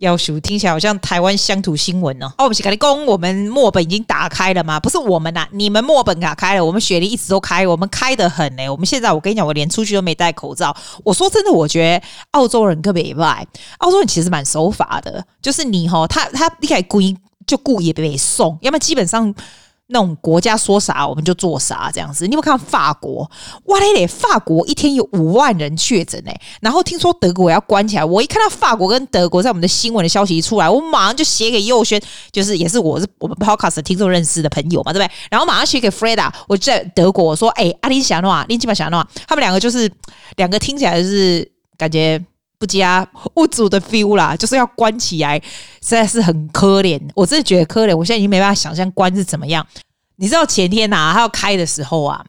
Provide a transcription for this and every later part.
要数听起来好像台湾乡土新闻哦。哦，我们是跟你讲，我们墨本已经打开了吗？不是我们呐，你们墨本打开了，我们雪梨一直都开，我们开得很呢。我们现在我跟你讲，我连出去都没戴口罩。我说真的，我觉得澳洲人特别坏，澳洲人其实蛮守法的，就是你哦，他他一开始故意就故意被送，要么基本上。那种国家说啥我们就做啥，这样子。你有没有看法国？哇嘞嘞！法国一天有五万人确诊哎，然后听说德国要关起来。我一看到法国跟德国在我们的新闻的消息一出来，我马上就写给佑轩，就是也是我是我们 Podcast 听众认识的朋友嘛，对不对？然后马上写给 Freda，我在德国我说，哎，阿林想的话，林基本想的话，他们两个就是两个听起来就是感觉。不加物主的 feel 啦，就是要关起来，实在是很可怜。我真的觉得可怜，我现在已经没办法想象关是怎么样。你知道前天呐、啊，他要开的时候啊，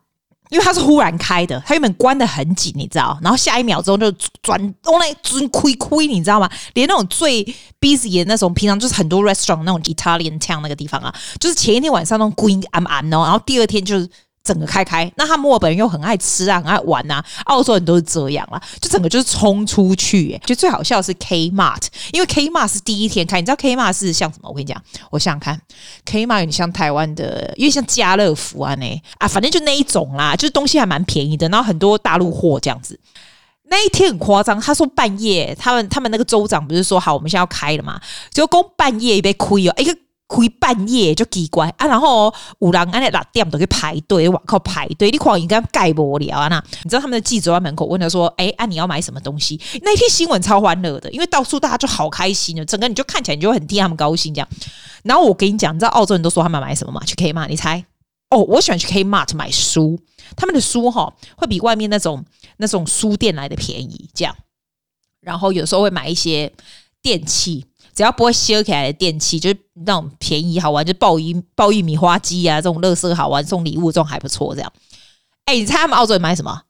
因为他是忽然开的，他原本关得很紧，你知道，然后下一秒钟就转，往那转亏亏，你知道吗？连那种最 busy 的那种，平常就是很多 restaurant 那种 Italian town 那个地方啊，就是前一天晚上那种关暗暗哦，然后第二天就是。整个开开，那他墨尔本人又很爱吃啊，很爱玩啊，澳洲人都是这样啦，就整个就是冲出去，欸，就最好笑的是 Kmart，因为 Kmart 是第一天开，你知道 Kmart 是像什么？我跟你讲，我想想看，Kmart 有点像台湾的，因为像家乐福啊那啊，反正就那一种啦，就是东西还蛮便宜的，然后很多大陆货这样子。那一天很夸张，他说半夜，他们他们那个州长不是说好，我们现在要开了嘛，结果半夜被亏哦，一个。开半夜就奇怪啊，然后有人安尼六点都去排队，往靠排队，你看应该盖不了啊？那你知道他们的记者在门口问他说：“哎、欸，啊你要买什么东西？”那天新闻超欢乐的，因为到处大家就好开心的，整个你就看起来你就很替他们高兴这样。然后我跟你讲，你知道澳洲人都说他们买什么吗？去 Kmart，你猜？哦，我喜欢去 Kmart 买书，他们的书哈会比外面那种那种书店来的便宜，这样。然后有时候会买一些电器。只要不会修起来的电器，就是那种便宜好玩，就爆玉爆玉米花机啊，这种乐色好玩送礼物，这种还不错。这样，哎、你猜他们澳洲人买什么？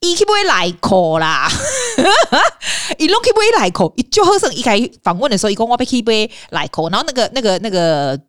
伊去买来口啦，伊拢去买来口，伊就好像一开访问的时候，伊讲我要去买来口，然后那个那个那个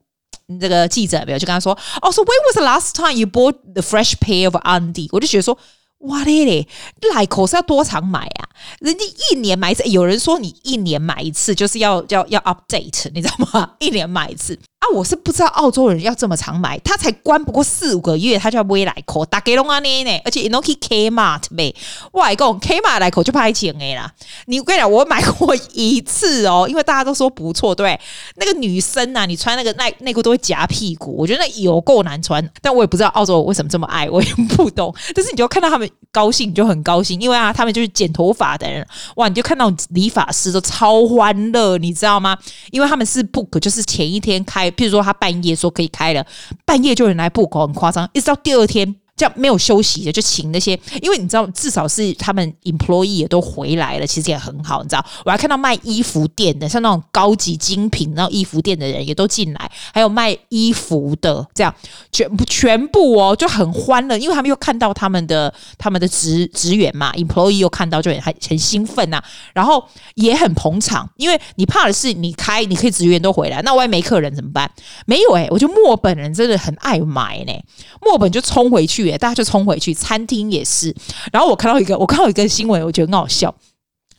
那个记者没有就跟他说，哦，说 When was the last time you bought the fresh pair of undie？我就觉得说。哇嘞嘞，来口是要多常买啊？人家一年买一次，有人说你一年买一次就是要要要 update，你知道吗？一年买一次。啊，我是不知道澳洲人要这么常买，他才关不过四五个月，他就要买来口，大家拢安尼呢，而且你都可以 Kmart 呗，外公 Kmart 来口就拍钱诶啦。你跟你讲，我买过一次哦，因为大家都说不错，对，那个女生啊，你穿那个内内裤都会夹屁股，我觉得那有够难穿，但我也不知道澳洲为什么这么爱，我也不懂。但是你就看到他们高兴，你就很高兴，因为啊，他们就是剪头发的人，哇，你就看到理发师都超欢乐，你知道吗？因为他们是 book，就是前一天开。譬如说，他半夜说可以开了，半夜就有人来布口很夸张，一直到第二天。这样没有休息的，就请那些，因为你知道，至少是他们 employee 也都回来了，其实也很好，你知道。我还看到卖衣服店的，像那种高级精品那种衣服店的人也都进来，还有卖衣服的，这样全部全部哦，就很欢乐，因为他们又看到他们的他们的职职员嘛，employee 又看到就很很兴奋呐、然后也很捧场，因为你怕的是你开，你可以职员都回来，那万一没客人怎么办？没有诶、我觉得墨本人真的很爱买呢，墨本就冲回去。大家就冲回去，餐厅也是。然后我看到一个，我看到一个新闻，我觉得很好笑。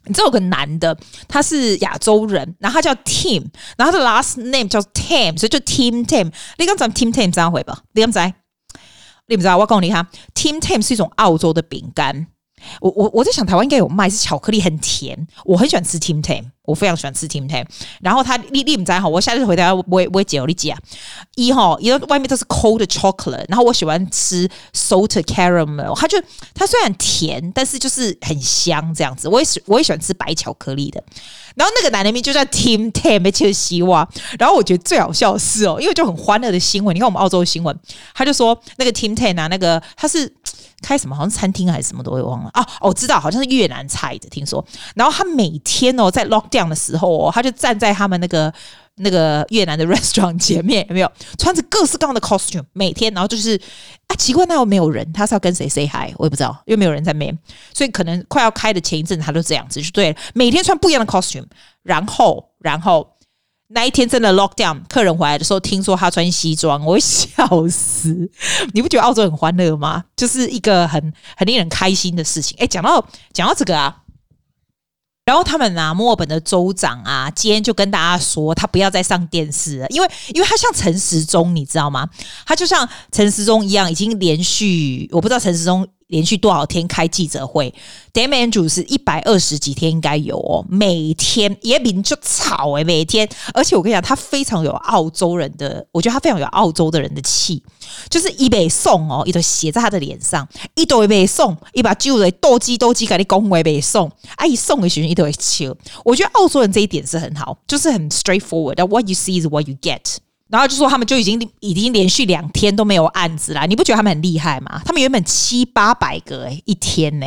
你知道有个男的，他是亚洲人，然后他叫 Tim，然后他的 last name 叫 Tam，所以就 Tim Tam。你刚才 Tim Tam 这样回吧？你刚才你不知道？我告诉你哈，Tim Tam 是一种澳洲的饼干。我我我在想，台湾应该有卖，是巧克力很甜，我很喜欢吃 Tim Tam，我非常喜欢吃 Tim Tam。然后他你你们知哈，我下次回答我我我姐你姐啊，一哈，因为外面都是 cold chocolate，然后我喜欢吃 salted caramel，它就它虽然甜，但是就是很香这样子。我也喜我也喜欢吃白巧克力的。然后那个男的名就叫 Tim Tam，没切西瓜。然后我觉得最好笑的是哦，因为就很欢乐的新闻，你看我们澳洲的新闻，他就说那个 Tim Tam 啊，那个他是。开什么？好像餐厅还是什么都会忘了啊！我知道，好像是越南菜的，听说。然后他每天哦，在 lockdown 这样的时候哦，他就站在他们那个那个越南的 restaurant 前面，有没有穿着各式各样的 costume？每天，然后就是啊，奇怪，那又没有人，他是要跟谁 say hi？我也不知道，又没有人在面，所以可能快要开的前一阵，他都这样子，就对了。每天穿不一样的 costume，然后，然后。那一天真的 lock down，客人回来的时候，听说他穿西装，我会笑死。你不觉得澳洲很欢乐吗？就是一个很很令人开心的事情。哎，讲到讲到这个啊，然后他们啊，墨尔本的州长啊，今天就跟大家说，他不要再上电视了，因为因为他像陈时中，你知道吗？他就像陈时中一样，已经连续我不知道陈时中。连续多少天开记者会？Dam Andrews 是一百二十几天应该有哦，每天也比就吵诶，每天。而且我跟你讲，他非常有澳洲人的，我觉得他非常有澳洲的人的气，就是一杯送哦，一都写在他的脸上，一都一杯送，一把酒的斗鸡斗鸡给你恭维杯送，啊一送给学生一都会笑。我觉得澳洲人这一点是很好，就是很 straightforward，What you see is what you get。然后就说他们就已经已经连续两天都没有案子了，你不觉得他们很厉害吗？他们原本七八百个诶，一天呢。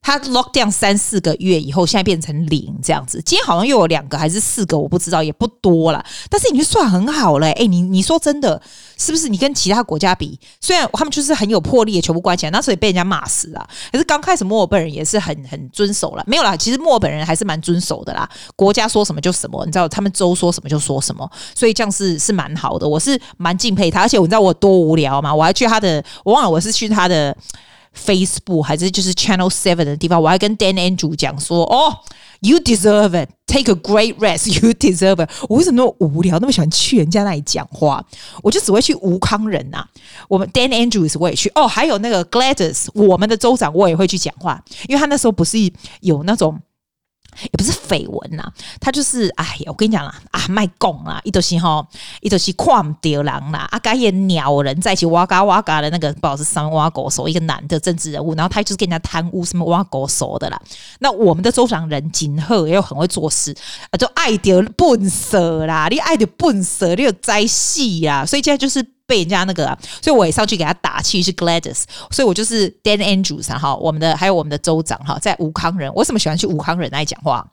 他 lock down 三四个月以后，现在变成零这样子。今天好像又有两个还是四个，我不知道，也不多了。但是你就算很好嘞，哎，你你说真的，是不是？你跟其他国家比，虽然他们就是很有魄力也，全部关起来，那时候也被人家骂死了。可是刚开始墨尔本人也是很很遵守了，没有啦。其实墨尔本人还是蛮遵守的啦，国家说什么就什么，你知道他们州说什么就说什么，所以这样是是蛮好的。我是蛮敬佩他，而且你知道我多无聊吗？我还去他的，我忘了我是去他的。Facebook 还是就是 Channel Seven 的地方，我还跟 Dan Andrew 讲说：“哦，You deserve it. Take a great rest. You deserve it.” 我为什么那么无聊，那么喜欢去人家那里讲话？我就只会去吴康人呐、啊。我们 Dan Andrews 我也去哦，还有那个 Gladys，我们的州长我也会去讲话，因为他那时候不是有那种。也不是绯闻呐，他就是哎呀，我跟你讲啦，啊，卖拱啦，一都是吼，一都是看掉人啦，啊，跟一鸟人在一起哇嘎哇嘎的那个，不知道是三挖狗手，一个男的政治人物，然后他就是跟人家贪污什么挖狗手的啦。那我们的州长人金鹤又很会做事啊，就爱丢笨色啦，你爱丢笨色，你有灾戏呀，所以现在就是。被人家那个、啊，所以我也上去给他打气，是 Gladys，所以我就是 Dan Andrews 哈，我们的还有我们的州长哈，在吴康人，我为什么喜欢去吴康人那里讲话？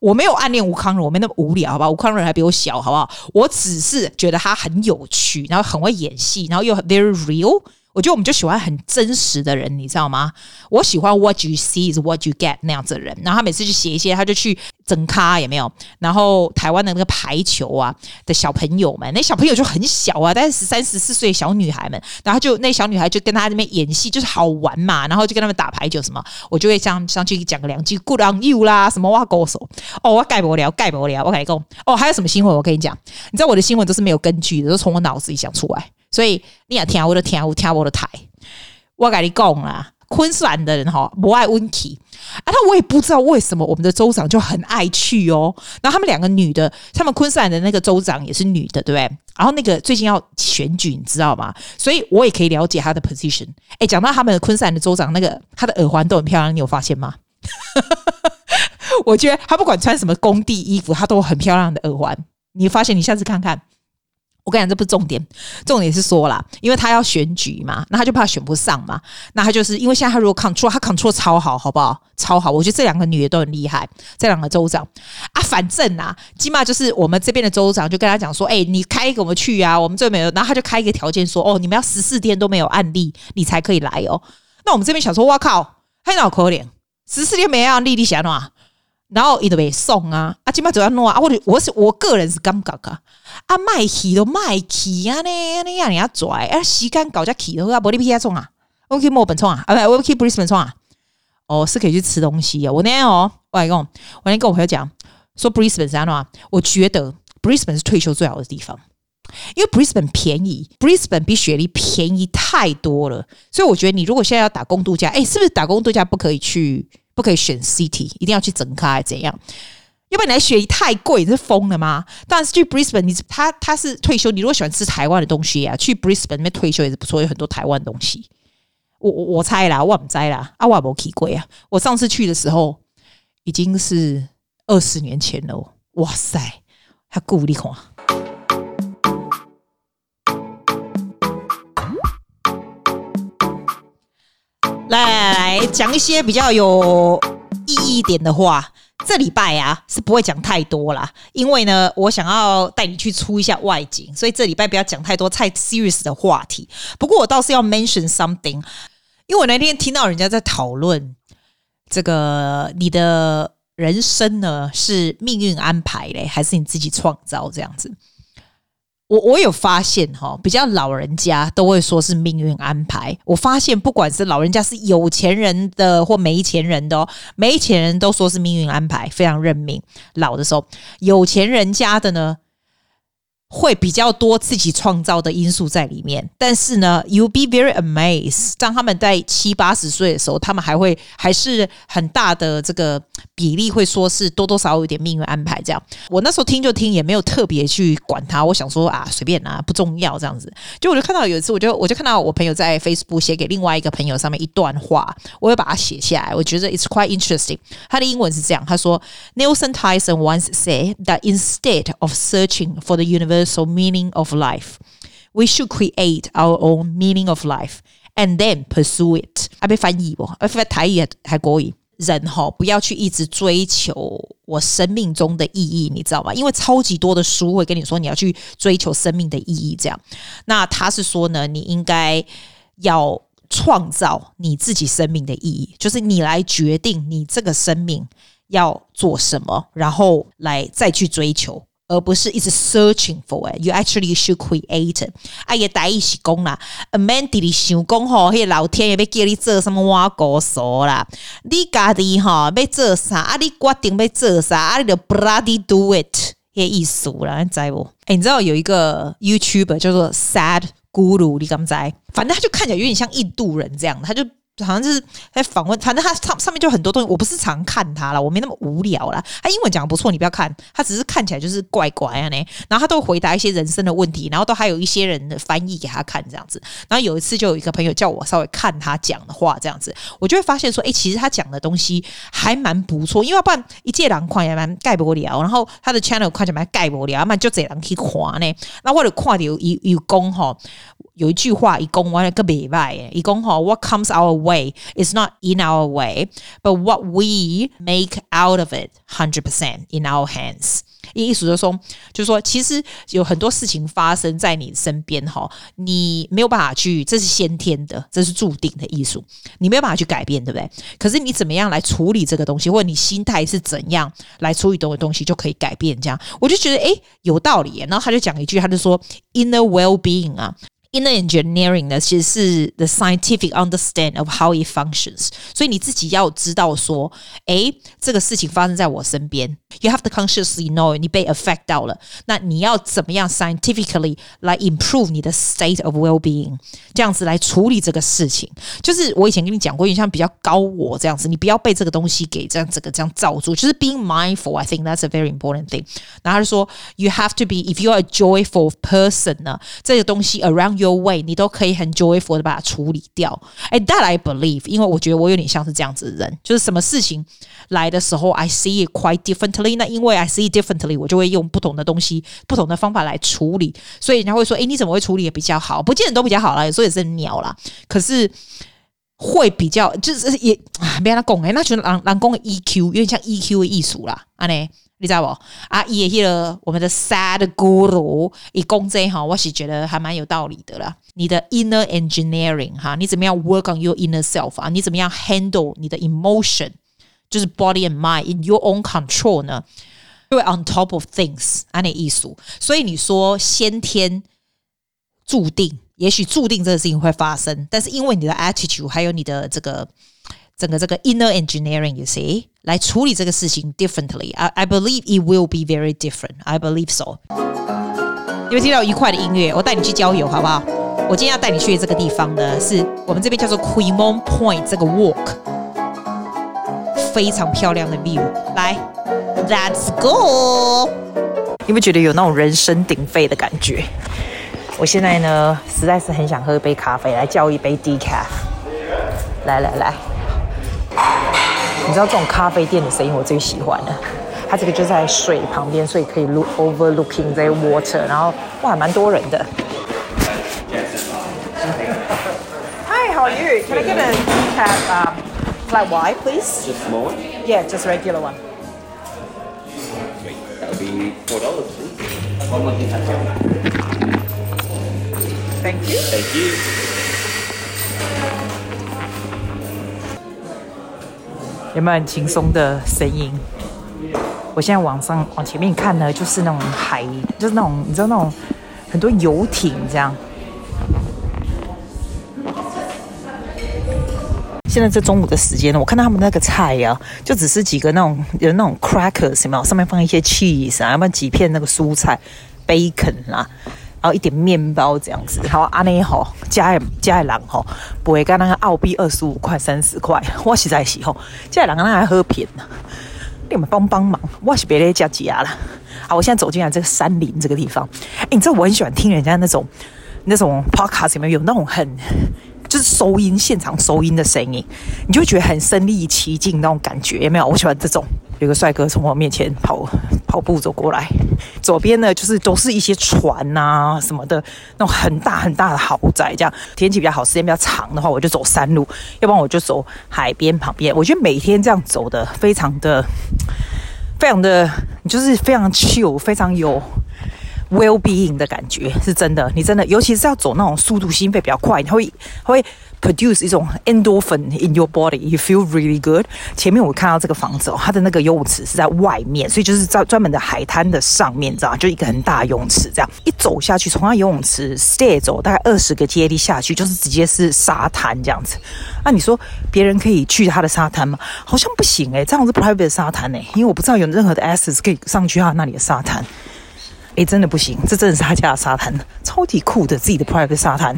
我没有暗恋吴康仁，我没那么无聊，好吧？吴康仁还比我小，好不好？我只是觉得他很有趣，然后很会演戏，然后又 very real。我觉得我们就喜欢很真实的人，你知道吗？我喜欢 What you see is what you get 那样子的人。然后他每次去写一些，他就去整咖，有没有？然后台湾的那个排球啊的小朋友们，那小朋友就很小啊，大概十三十四岁小女孩们，然后就那小女孩就跟他那边演戏，就是好玩嘛。然后就跟他们打排球什么，我就会上上去讲个两句 Good on you 啦，什么哇高手哦，我盖不了，盖不了，我跟你讲哦，还有什么新闻？我跟你讲，你知道我的新闻都是没有根据的，都从我脑子里想出来。所以你也听我的听我听我的台，我跟你讲啦，昆士兰的人哈不爱温体啊，他我也不知道为什么我们的州长就很爱去哦。然后他们两个女的，他们昆士兰的那个州长也是女的，对不对？然后那个最近要选举，你知道吗？所以我也可以了解他的 position。哎，讲到他们的昆士兰的州长，那个他的耳环都很漂亮，你有发现吗？我觉得他不管穿什么工地衣服，他都很漂亮的耳环。你发现？你下次看看。我跟你讲，这不是重点，重点是说啦，因为他要选举嘛，那他就怕选不上嘛，那他就是因为现在他如果 control，他 control 超好，好不好？超好，我觉得这两个女的都很厉害，这两个州长啊，反正啊，起码就是我们这边的州长就跟他讲说，哎、你开一个我们去啊，我们这边，然后他就开一个条件说，哦，你们要十四天都没有案例，你才可以来哦。那我们这边想说，哇靠，还脑壳脸，十四天没案例，你想哪？然后伊都被送啊，啊，起码就要弄啊，我我是我个人是感觉啊。啊，卖去都卖去啊！呢，你让人家拽啊，时间搞家去的话，不你皮亚冲啊，我去墨本冲啊，啊不，我去布里斯本冲啊。哦，是可以去吃东西啊。我那天哦，我跟我那天跟我朋友讲，说布里斯本是安怎？我觉得布里斯本是退休最好的地方，因为布里斯本便宜，布里斯本比雪梨便宜太多了。所以我觉得你如果现在要打工度假，哎，是不是打工度假不可以去？不可以选 City，一定要去整咖，还是怎样？要不然你来雪梨太贵，你是疯了吗？但是去 Brisbane，你他他是退休。你如果喜欢吃台湾的东西啊，去 Brisbane 那边退休也是不错，有很多台湾东西。我我我猜啦，我不知啦，啊我没去过啊。我上次去的时候已经是二十年前了，哇塞，还够力看。来来来，讲一些比较有意义一点的话。这礼拜啊是不会讲太多啦，因为呢，我想要带你去出一下外景，所以这礼拜不要讲太多太 serious 的话题。不过我倒是要 mention something，因为我那天听到人家在讨论这个你的人生呢是命运安排嘞，还是你自己创造这样子？我我有发现哈，比较老人家都会说是命运安排。我发现不管是老人家是有钱人的或没钱人的哦，没钱人都说是命运安排，非常认命。老的时候，有钱人家的呢，会比较多自己创造的因素在里面，但是呢，you'll be very amazed。当他们在七八十岁的时候，他们还会还是很大的这个比例会说是多多少少有点命运安排这样。我那时候听就听，也没有特别去管他。我想说啊，随便啊，不重要这样子。就我就看到有一次，我就我就看到我朋友在 Facebook 写给另外一个朋友上面一段话，我会把它写下来。我觉得 it's quite interesting。他的英文是这样，他说：Nelson Tyson once said that instead of searching for the universal meaning of life, we should create our own meaning of life and then pursue it。啊，被翻译不？啊，翻台语还可以。人哈，不要去一直追求我生命中的意义，你知道吗？因为超级多的书会跟你说你要去追求生命的意义，这样。那他是说呢，你应该要创造你自己生命的意义，就是你来决定你这个生命要做什么，然后来再去追求。而不是一直 searching for it，you actually should create it。啊，也大意是讲啦，Mandy 你想讲吼，迄老天爷要叫你做什么挖狗手啦？你家己吼要做啥？啊，你决定要做啥？啊，你就 bloody do it，迄意思啦，你知无？哎、你知道有一个 YouTuber 叫做 Sad Guru，你敢知？反正他就看起来有点像印度人这样，他就。好像就是在访问，反正他上上面就很多东西。我不是常看他了，我没那么无聊啦。他英文讲的不错，你不要看，他只是看起来就是怪怪啊呢。然后他都会回答一些人生的问题，然后都还有一些人的翻译给他看这样子。然后有一次就有一个朋友叫我稍微看他讲的话这样子，我就会发现说，哎，其实他讲的东西还蛮不错，因为不然一介人看也蛮盖不了。然后他的 channel 看起来蛮盖不了，蛮就这样去看呢。那我就看到有有讲哈。有一句话，一共完了个礼拜，一共吼，What comes our way is not in our way, but what we make out of it, hundred percent in our hands。意思就是说，就是说，其实有很多事情发生在你身边哈，你没有办法去，这是先天的，这是注定的艺术，你没有办法去改变，对不对？可是你怎么样来处理这个东西，或者你心态是怎样来处理这个东西，就可以改变。这样，我就觉得诶，有道理。然后他就讲一句，他就说 inner well-being 啊。Inner engineering 呢，其实是 the scientific understand of how it functions。所以你自己要知道说，诶，这个事情发生在我身边，you have to consciously know 你被 affect 到了。那你要怎么样 scientifically 来 improve 你的 state of well-being，这样子来处理这个事情。就是我以前跟你讲过，你像比较高我这样子，你不要被这个东西给这样这个这样罩住。就是 being mindful，I think that's a very important thing。然后他就说，you have to be if you are a joyful person 呢，这个东西 around Your way，你都可以很 joyful 的把它处理掉。哎，that I believe，因为我觉得我有点像是这样子的人，就是什么事情来的时候，I see it quite differently。那因为 I see differently，我就会用不同的东西、不同的方法来处理。所以人家会说，哎，你怎么会处理也比较好？不见得都比较好啦，有时候也是鸟啦。可是会比较，就是也啊，别让他讲哎，那就是人人讲的 EQ，有点像 EQ 的艺术啦，安呢。你知道不？啊，也迄个我们的 Sad Guru 一讲这哈，我是觉得还蛮有道理的啦。你的 inner engineering 哈，你怎么样 work on your inner self 啊？你怎么样 handle 你的 emotion，就是 body and mind in your own control 呢？因为 on top of things，安尼意思。所以你说先天注定，也许注定这个事情会发生，但是因为你的 attitude 还有你的这个。整个这个 inner engineering，you see，来处理这个事情 differently。I I believe it will be very different. I believe so。有没有听到愉快的音乐？我带你去郊游，好不好？我今天要带你去的这个地方呢，是我们这边叫做 Quemoy Point 这个 walk，非常漂亮的 view。来，Let's go。有没有觉得有那种人声鼎沸的感觉？我现在呢，实在是很想喝一杯咖啡，来叫一杯 decaf。来来来。你知道这种咖啡店的声音我最喜欢了，它这个就在水旁边，所以可以 look overlooking the water，然后哇，蛮多人的。Hi, how are you? Can I get a um, flat white, please? Just small one? Yeah, just regular one. That would be four dollars, please. One more decaf. Thank you. Thank you. 有没有很轻松的声音？我现在往上往前面看呢，就是那种海，就是那种你知道那种很多游艇这样。现在这中午的时间呢，我看到他们那个菜呀、就只是几个那种有那种 crackers 什么，上面放一些 cheese 啊，要不然几片那个蔬菜 bacon 啦，一点面包这样子。然后阿内吼加加人吼，不会跟那个澳币二十五块三十块，我实在是吼，加人那还喝偏呢，你们帮帮忙，我是别的加价了。好，我现在走进来这个山林这个地方，哎，你知道我很喜欢听人家那种那种 podcast 里面有那种很。就是收音，现场收音的声音，你就觉得很身临其境那种感觉，有没有？我喜欢这种。有个帅哥从我面前跑跑步走过来，左边呢就是都是一些船啊什么的，那种很大很大的豪宅。这样天气比较好，时间比较长的话，我就走山路；要不然我就走海边旁边。我觉得每天这样走的非常的、非常的，就是非常 chill，非常有。Well-being 的感觉是真的，你真的，尤其是要走那种速度，心肺比较快，它会会 produce 一种 endorphin in your body，you feel really good。前面我看到这个房子哦，它的那个游泳池是在外面，所以就是在专门的海滩的上面，你知道？就一个很大游泳池，这样一走下去，从它游泳池 stay 走大概二十个阶梯下去，就是直接是沙滩这样子。那你说别人可以去它的沙滩吗？好像不行诶、这样是 private 沙滩诶、因为我不知道有任何的 access 可以上去它那里的沙滩。哎，真的不行，这真的是他家的沙滩，超级酷的自己的 private 沙滩。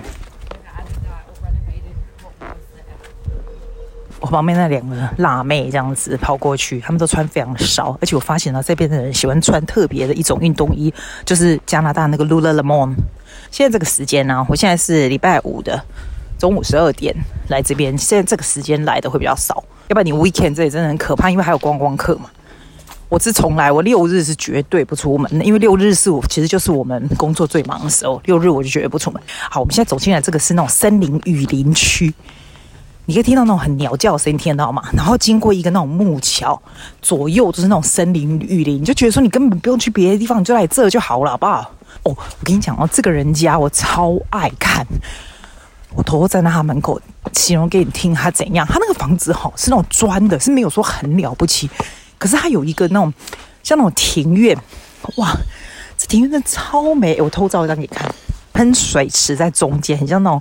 我旁边那两个辣妹这样子跑过去，他们都穿非常少，而且我发现了这边的人喜欢穿特别的一种运动衣，就是加拿大那个 Lululemon。现在这个时间呢、我现在是礼拜五的中午十二点来这边，现在这个时间来的会比较少，要不然你 weekend 这里真的很可怕，因为还有观光客嘛。我是从来，我六日是绝对不出门的，因为六日是我其实就是我们工作最忙的时候。六日我就绝对不出门。好，我们现在走进来，这个是那种森林雨林区，你可以听到那种很鸟叫声音，听到吗？然后经过一个那种木桥，左右都是那种森林雨林，你就觉得说你根本不用去别的地方，你就来这就好了，好不好？哦，我跟你讲哦，这个人家我超爱看，我头站在他门口，形容给你听他怎样。他那个房子哈是那种砖的，是没有说很了不起。可是它有一个那种像那种庭院，哇，这庭院真的超美！我偷照一张给你看，喷水池在中间，很像那种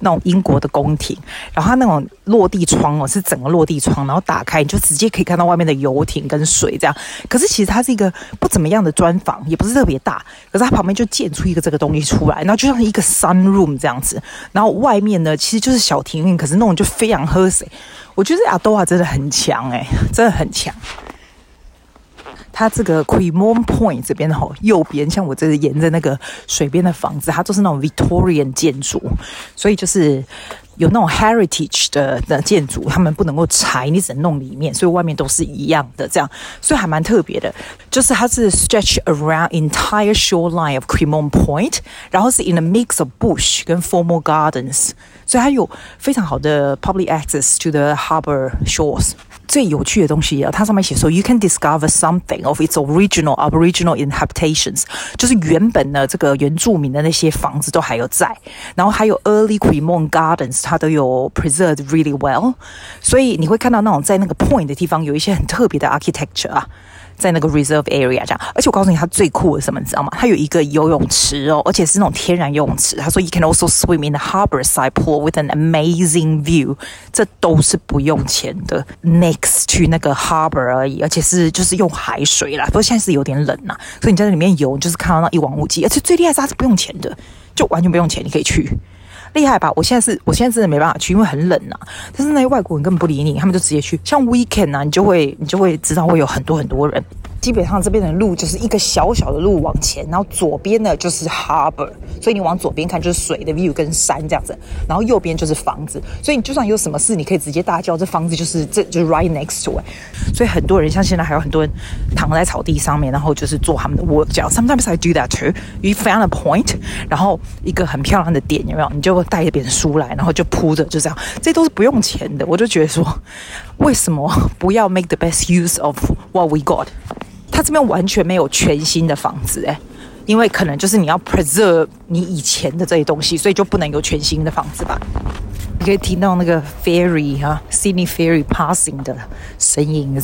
那种英国的宫廷。然后它那种落地窗哦，是整个落地窗，然后打开你就直接可以看到外面的游艇跟水这样。可是其实它是一个不怎么样的砖房，也不是特别大。可是它旁边就建出一个这个东西出来，然后就像一个 sunroom 这样子。然后外面呢，其实就是小庭院，可是那种就非常喝水。我觉得阿多瓦真的很强哎，真的很强。它这个 cremon Point 这边吼，右边像我这是沿着那个水边的房子，它都是那种 Victorian 建筑，所以就是有那种 heritage 的的建筑，他们不能够拆，你只能弄里面，所以外面都是一样的这样，所以还蛮特别的。就是它是 stretch around entire shoreline of cremon Point，然后是 in a mix of bush 跟 formal gardens。所以它有非常好的 public access to the harbor shores。最有趣的东西啊，它上面写说，you can discover something of its original aboriginal inhabitations，就是原本的这个原住民的那些房子都还有在，然后还有 early Cremon gardens，它都有 preserved really well。所以你会看到那种在那个 point 的地方有一些很特别的 architecture 啊。在那个 reserve area 这样，而且我告诉你，它最酷的是什么，你知道吗？它有一个游泳池哦，而且是那种天然游泳池。他说，you can also swim in the harbor side pool with an amazing view，这都是不用钱的，next to 那个 harbor 而已，而且是就是用海水啦。不过现在是有点冷呐，所以你在那里面游，就是看到那一望无际，而且最厉害是它是不用钱的，就完全不用钱，你可以去。厉害吧？我现在是，我现在真的没办法去，因为很冷呐、啊。但是那些外国人根本不理你，他们就直接去。像 weekend 啊，你就会，你就会知道会有很多很多人。基本上这边的路就是一个小小的路往前，然后左边呢就是 harbor，所以你往左边看就是水的 view 跟山这样子，然后右边就是房子，所以你就算有什么事，你可以直接大叫，这房子就是这就是 right next to it。所以很多人像现在还有很多人躺在草地上面，然后就是做他们的 work。这样 sometimes I do that too. You found a point，然后一个很漂亮的点有没有？你就带一本书来，然后就铺着，就这样，这都是不用钱的。我就觉得说，为什么不要 make the best use of what we got？他这边完全没有全新的房子诶，因为可能就是你要 preserve 你以前的这些东西，所以就不能有全新的房子吧。你可以听到那个 ferry 哈，Sydney ferry passing 的声音。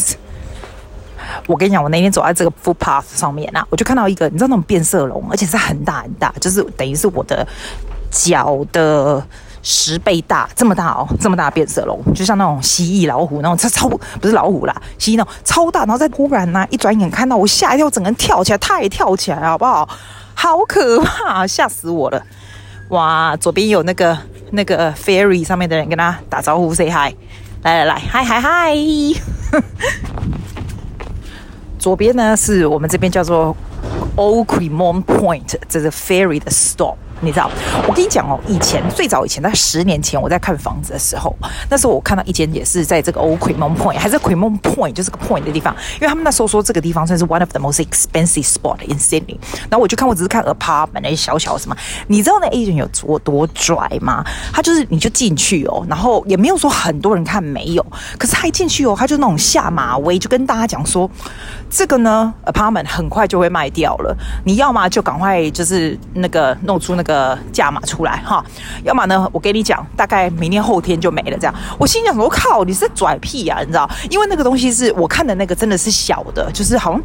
我跟你讲，我那天走在这个 footpath 上面啊，我就看到一个，你知道那种变色龙，而且是很大很大，就是等于是我的脚的十倍大，这么大哦，这么大变色龙，就像那种蜥蜴、老虎那种，它超不是老虎啦，蜥蜴那种超大，然后再突然呢、一转眼看到我吓一跳，整个人跳起来，它也跳起来，好不好？好可怕，吓死我了！哇，左边有那个那个 ferry 上面的人跟他打招呼，say hi，来来来，嗨嗨嗨！左边呢是我们这边叫做 o c r e m o n Point，这是 ferry 的 stop。你知道，我跟你讲哦，以前最早以前，在十年前，我在看房子的时候，那时候我看到一间也是在这个 Old Cremorne Point，还是 cremon Point，就是个 point 的地方，因为他们那时候说这个地方算是 one of the most expensive spot in Sydney。然后我就看，我只是看 apartment 那些小小什么，你知道那 agent 有多多拽吗？他就是你就进去哦，然后也没有说很多人看没有，可是他一进去哦，他就那种下马威，就跟大家讲说，这个呢 apartment 很快就会卖掉了，你要么就赶快就是那个弄出那个。呃，价码出来哈，要么呢，我跟你讲，大概明天后天就没了。这样，我心想，我靠，你是在拽屁呀、啊？你知道，因为那个东西是我看的那个，真的是小的，就是好像。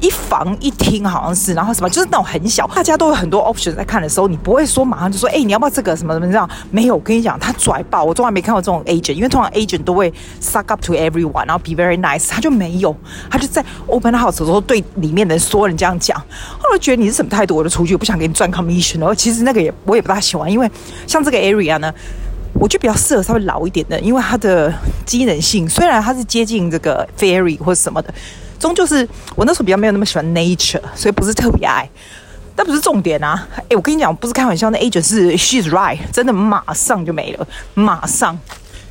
一房一厅好像是，然后什么就是那种很小，大家都有很多 option 在看的时候，你不会说马上就说，哎、你要不要这个什么什么这样？没有，我跟你讲，他拽爆，我从来没看过这种 agent，因为通常 agent 都会 suck up to everyone，然后 be very nice，他就没有，他就在 open house 的时候对里面的所有人这样讲，后来觉得你是什么态度，我就出去，我不想给你赚 commission。然后其实那个也我也不大喜欢，因为像这个 area 呢，我就比较适合稍微老一点的，因为它的机能性虽然它是接近这个 ferry 或者什么的。终究是我那时候比较没有那么喜欢 nature，所以不是特别爱，但不是重点啊！哎、我跟你讲，不是开玩笑，那 agent 是 she's right，真的马上就没了，马上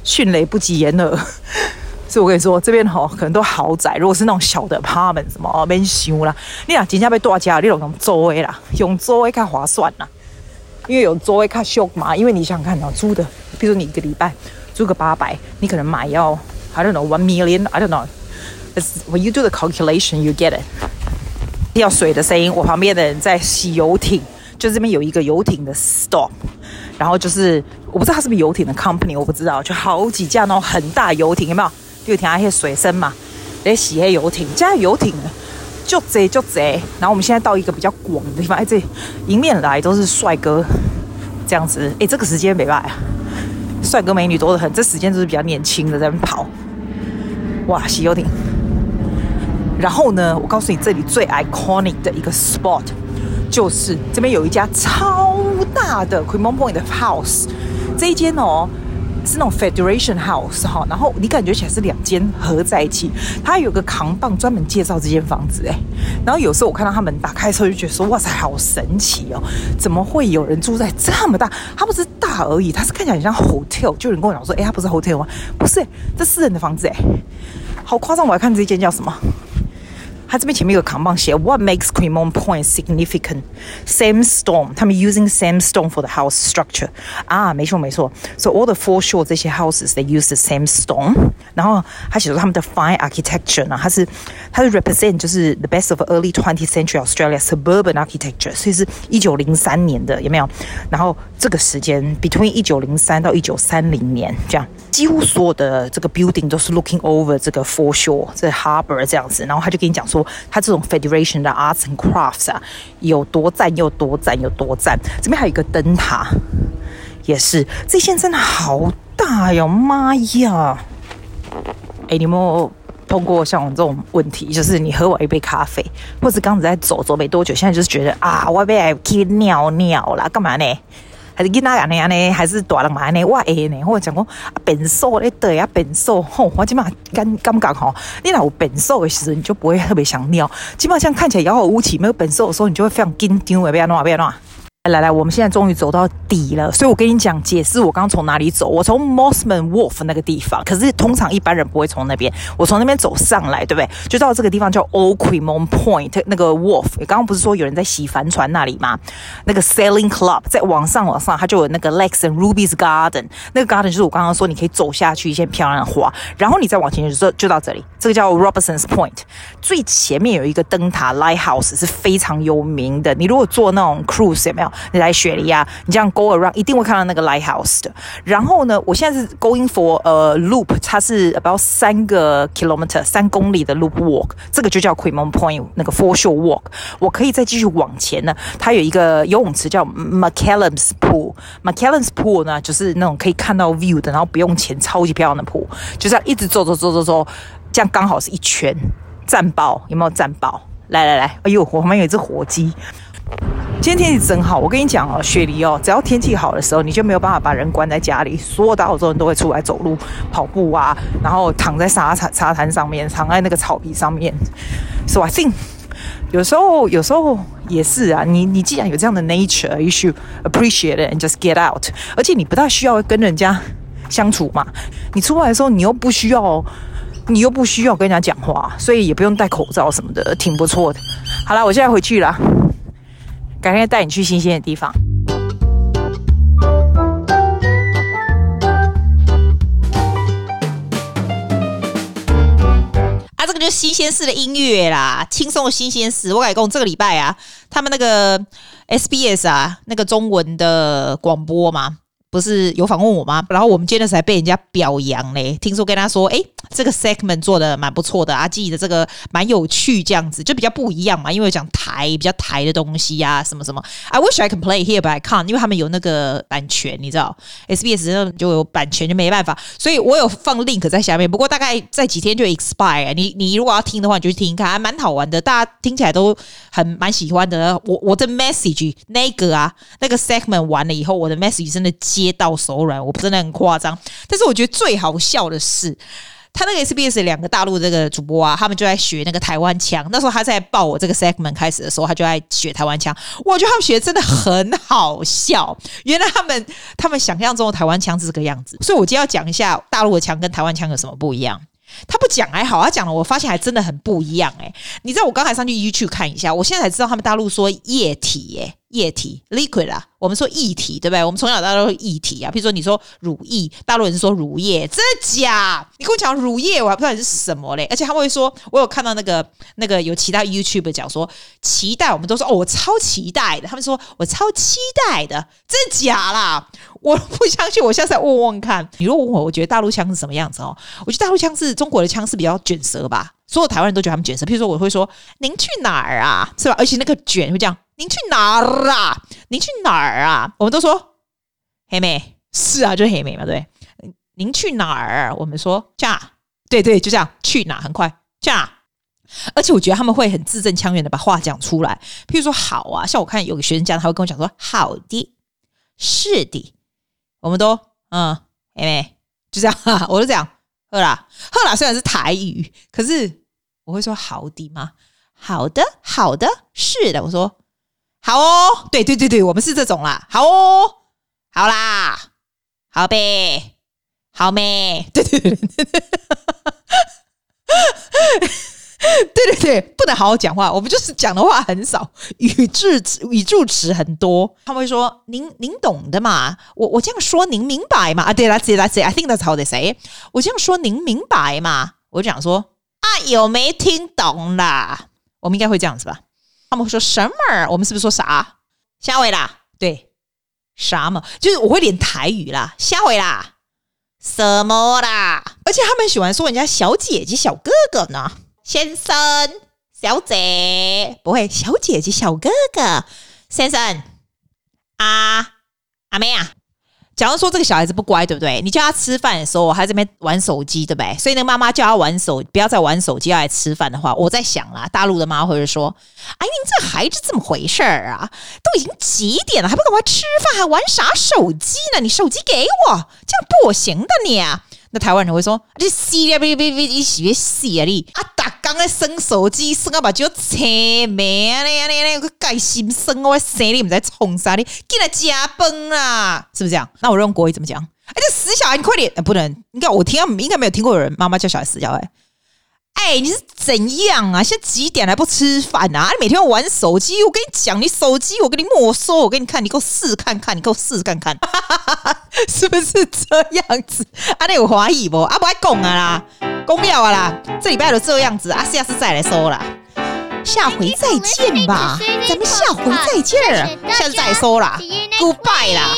迅雷不及掩耳。所以我跟你说，这边吼可能都豪宅，如果是那种小的 apartment 什么哦，别想啦，你俩真正被大家，你用租的啦，用租的较划算啦，因为有租的较俗嘛。因为你想看到租的，比如说你一个礼拜租个八百，你可能买要 I don't know one million，I don't know。When you do the calculation, you get it。要水的声音，我旁边的人在洗游艇，就这边有一个游艇的 stop，然后就是我不知道它是不是游艇的 company，我不知道，就好几架那种很大游艇，有没有？就听那些水声嘛，在洗那游艇，加游艇就贼就贼。然后我们现在到一个比较广的地方，哎，这迎面来都是帅哥，这样子，哎，这个时间没办法，帅哥美女多得很，这时间就是比较年轻的在那跑，哇，洗游艇。然后呢，我告诉你，这里最 iconic 的一个 spot 就是这边有一家超大的 cremon Point house。这一间哦是那种 Federation House 哈，然后你感觉起来是两间合在一起。它有个扛棒专门介绍这间房子哎。然后有时候我看到他们打开车就觉得说哇塞，好神奇哦！怎么会有人住在这么大？它不是大而已，它是看起来很像 hotel。就有人跟我讲说，哎，它不是 hotel 吗？不是，这私人的房子哎，好夸张！我来看这间叫什么？它这边前面有个扛棒写 What makes Cremorne Point significant? Sandstone，他们 using sandstone for the house structure 啊，没错没错。So all the foreshore 这些 houses they use the sandstone。然后他写说他们的 fine architecture 呢，它是它是 represent 就是 the best of early 20th century Australia suburban architecture，所以是一九零三年的有没有？然后这个时间 between 一九零三到一九三零年这样，几乎所有的这个 building 都是 looking over 这个 foreshore 这 harbor 这样子。然后他就跟你讲说。 它这种 Federation 的 Arts and Crafts 啊，有多赞，有多赞，有多赞。这边还有一个灯塔，也是这线真的好大哟，妈呀！哎，你有没有碰过像我这种问题？就是你喝完一杯咖啡，或者刚才在走走没多久，现在就是觉得啊，我要去尿尿啦，干嘛呢？还是囡仔安尼安尼？还是大人嘛安尼？我诶呢？或者讲讲变瘦咧，对啊，变瘦吼！我起码感感觉吼，你若有变瘦的时候，你就不会特别想尿。基本上看起来遥遥无期，没有变瘦的时候，你就会非常紧张，要不要弄？要不要弄？来来，我们现在终于走到底了，所以我跟你讲，解释我刚从哪里走。我从 Mossman Wharf 那个地方，可是通常一般人不会从那边。我从那边走上来，对不对？就到这个地方叫 Oakmon Point 那个 Wharf。刚刚不是说有人在洗帆船那里吗？那个 Sailing Club 在往上往上，它就有那个 Lex and Ruby's Garden。那个 Garden 就是我刚刚说你可以走下去一些漂亮的花，然后你再往前就就到这里。这个叫 Robertson's Point，最前面有一个灯塔 Lighthouse 是非常有名的。你如果坐那种 cruise 有没有？你来雪梨啊，你这样 go around 一定会看到那个 Lighthouse 的。然后呢，我现在是 going for a loop，它是 about 三个 kilometer 三公里的 loop walk，这个就叫 q u e e n Point 那个 Foreshore Walk。我可以再继续往前呢，它有一个游泳池叫 McCallum's Pool，McCallum's Pool 呢就是那种可以看到 view 的，然后不用钱，超级漂亮的 pool，就这样一直走走走走走。这样刚好是一圈，赞爆有没有赞爆？来来来，哎呦，我旁边有一只火鸡。今天天气真好，我跟你讲哦，雪梨哦，只要天气好的时候，你就没有办法把人关在家里，所有的澳洲人都会出来走路、跑步啊，然后躺在沙滩沙滩上面，躺在那个草皮上面。So I think 有时候有时候也是啊，你你既然有这样的 nature，you should appreciate it and just get out。而且你不大需要跟人家相处嘛，你出来的时候你又不需要。你又不需要跟人家讲话，所以也不用戴口罩什么的，挺不错的。好了，我现在回去了，改天带你去新鲜的地方。啊，这个就是新鲜事的音乐啦，轻松的新鲜事。我跟你讲，这个礼拜啊，他们那个 SBS 啊，那个中文的广播嘛。不是有访问我吗？然后我们今天才被人家表扬嘞。听说跟他说，哎，这个 segment 做的蛮不错的，阿记的这个蛮有趣，这样子就比较不一样嘛。因为讲台比较台的东西呀、啊，什么什么。I wish I can play here, but I can't，因为他们有那个版权，你知道，SBS 就有版权，就没办法。所以我有放 link 在下面，不过大概在几天就 expire。你你如果要听的话，你就去听听看，还蛮好玩的，大家听起来都很蛮喜欢的。我我的 message 那个啊，那个 segment 完了以后，我的 message 真的接。接到手软，我真的很夸张。但是我觉得最好笑的是，他那个 SBS 两个大陆这个主播啊，他们就在学那个台湾腔。那时候他在报我这个 segment 开始的时候，他就在学台湾腔。我觉得他们学的真的很好笑。原来他们他们想象中的台湾腔是这个样子。所以我今天要讲一下大陆的腔跟台湾腔有什么不一样。他不讲还好，他讲了，我发现还真的很不一样。诶，你知道我刚才上去 YouTube 看一下，我现在才知道他们大陆说液体，诶。液体 liquid 啊，我们说液体对不对？我们从小到大都是液体啊。譬如说你说乳液，大陆人是说乳液，真的假？你跟我讲乳液，我还不知道你是什么嘞。而且他们会说，我有看到那个那个有其他 YouTube 讲说期待，我们都说哦，我超期待的。他们说我超期待的，真假啦？我不相信，我现在再问问看。你如果问我，我觉得大陆腔是什么样子哦？我觉得大陆腔是中国的腔是比较卷舌吧。所有台湾人都觉得他们卷舌。譬如说，我会说您去哪儿啊？是吧？而且那个卷会这样。您去哪儿啊？您去哪儿啊？我们都说黑妹是啊，就是黑妹嘛，对。您去哪儿？我们说驾，对对，就这样，去哪很快驾。而且我觉得他们会很字正腔圆的把话讲出来。譬如说好啊，像我看有个学生家他会跟我讲说好的，是的。我们都嗯，黑妹就这样，我就这样，喝啦喝啦。虽然是台语，可是我会说好的吗？好的，好的，是的。我说。好哦，对对对对，我们是这种啦。好哦，好啦，好呗，好没？对对对对，对对对，不能好好讲话，我们就是讲的话很少，语助词语助词很多。他们会说：“您您懂的嘛？我我这样说您明白吗？”啊，对啦，对啦，对，I think that's how they say。我这样说您明白吗？我就讲说：“啊，有没听懂啦？”我们应该会这样子吧？他们会说什么？我们是不是说啥？下回啦，对，啥嘛？就是我会练台语啦。下回啦，什么啦？而且他们喜欢说人家小姐姐、小哥哥呢。先生、小姐，不会，小姐姐、小哥哥，先生、啊，阿妹啊。假如说这个小孩子不乖，对不对？你叫他吃饭的时候，还在这边玩手机，对不对？所以那妈妈叫他玩手，不要再玩手机，要来吃饭的话，我在想啦，大陆的妈妈会说：“哎，你这孩子怎么回事儿啊？都已经几点了，还不赶快吃饭，还玩啥手机呢？你手机给我，这样不行的你！”那台湾人会说：“你死啊！别别别，你死别死啊！你啊，打刚在生手机，生啊把就扯没啊！你你你个盖心生我生你们在冲啥？哩进来加崩啊！是不是这样？那我用国语怎么讲？哎，这死小孩，你快点！不能，应该我听，应该没有听过有人妈妈叫小孩死小孩。哎，你是怎样啊？现在几点还不吃饭啊？你每天要玩手机，我跟你讲，你手机我给你没收，我给你看，你给我试看看，你给我试看看，是不是这样子？啊，你有怀疑不？啊，不爱讲啊啦。公料啊啦，这礼拜都这样子啊，下次再来说啦。下回再见吧，咱们下回再见，下次再说啦，Goodbye 啦。